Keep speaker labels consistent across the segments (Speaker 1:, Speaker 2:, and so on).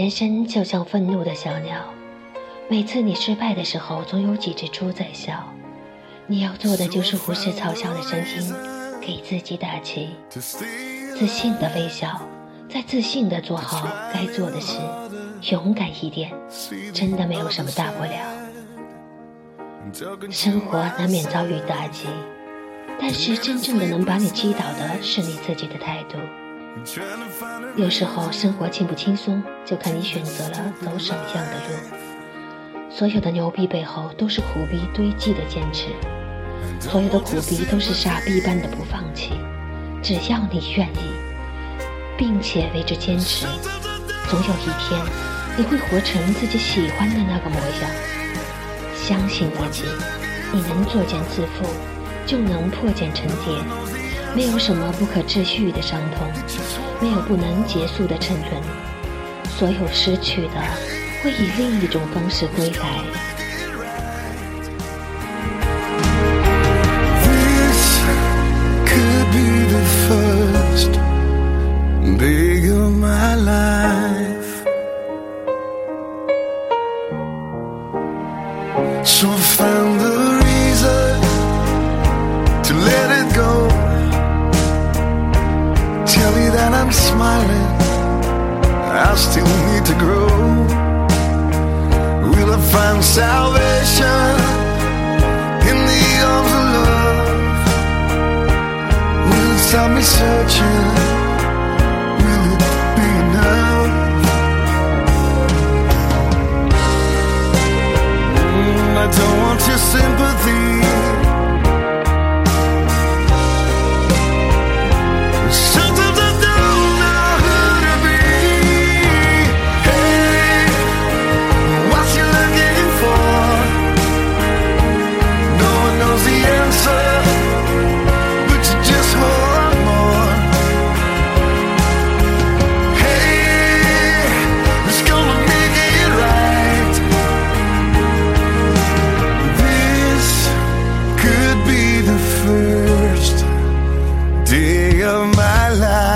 Speaker 1: 人生就像愤怒的小鸟，每次你失败的时候，总有几只猪在笑。你要做的就是无视嘲笑的声音，给自己打气，
Speaker 2: 自
Speaker 1: 信的微笑，再自信的做好该做的事，勇敢一点，真的没有什么大不了。生活难免遭遇打击，但是真正的能把你击倒的是你自己的态度。有时候生活轻不轻松，就看你选择了走什么样的路。所有的牛逼背后，都是苦逼堆积的坚持；所有的苦逼，都是傻逼般的不放弃。只要你愿意，并且为之坚持，总有一天，你会活成自己喜欢的那个模样。相信自己，你能作茧自缚，就能破茧成蝶。没有什么不可治愈的伤痛，没有不能结束的沉沦。所有失去的，会以另一种方式归来。
Speaker 2: find salvation in the arms of love. Will it stop me searching? Will it be enough? Mm, I don't want your sympathy. of my life.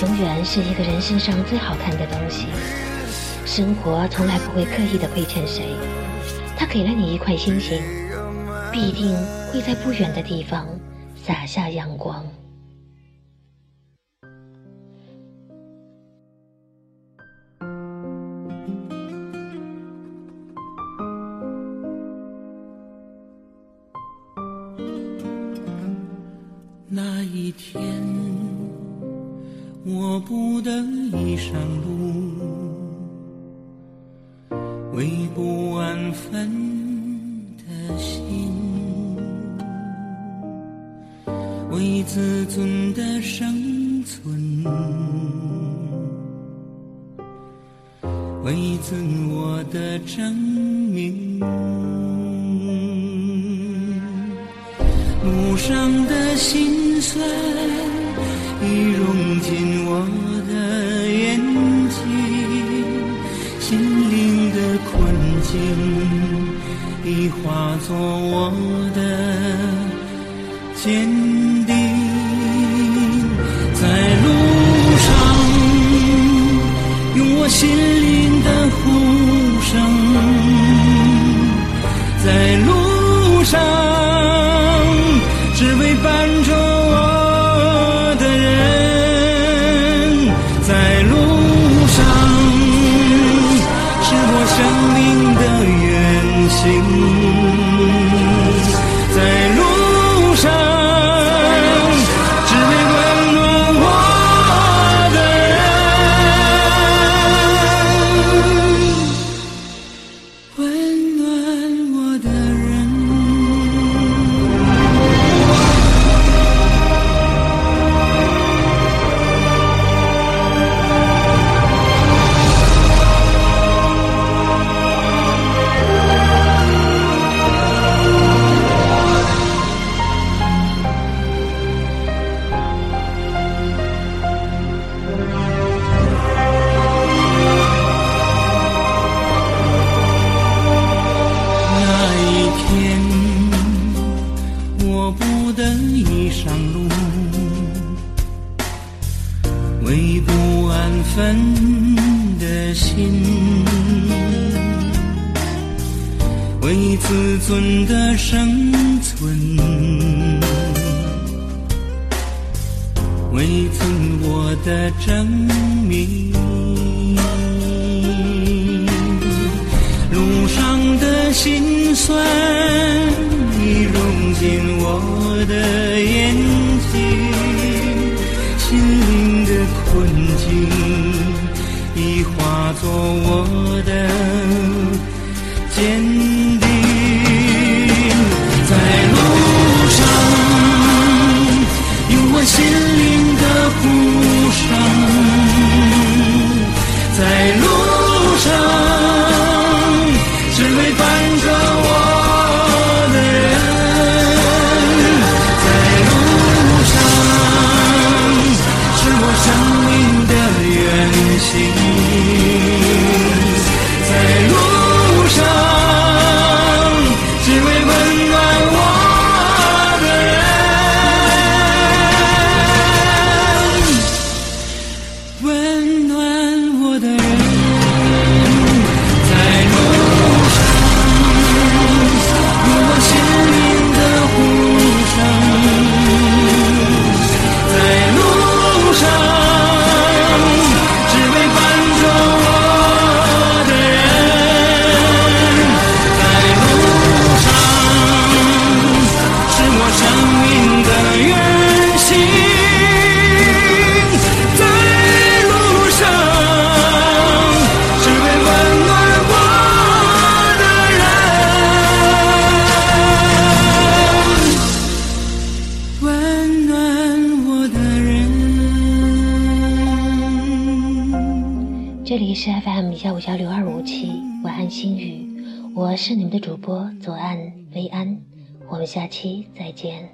Speaker 1: 永远是一个人身上最好看的东西。生活从来不会刻意的亏欠谁，他给了你一块星星，必定会在不远的地方洒下阳光。
Speaker 3: 那一天。我不得已上路，为不安分的心，为自尊的生存，为自我的证明。路上的心酸已融进我的眼睛心灵的困境已化作我的坚定。在路上用我心灵的呼声在路上只为伴着情天我不得已上路为不安分的心为自尊的生存为自我的证明。心酸已融进我的眼睛，心灵的困境已化作我的
Speaker 1: 这里是 FM 幺五幺六二五七，晚安心语，我是你们的主播左岸薇安，我们下期再见。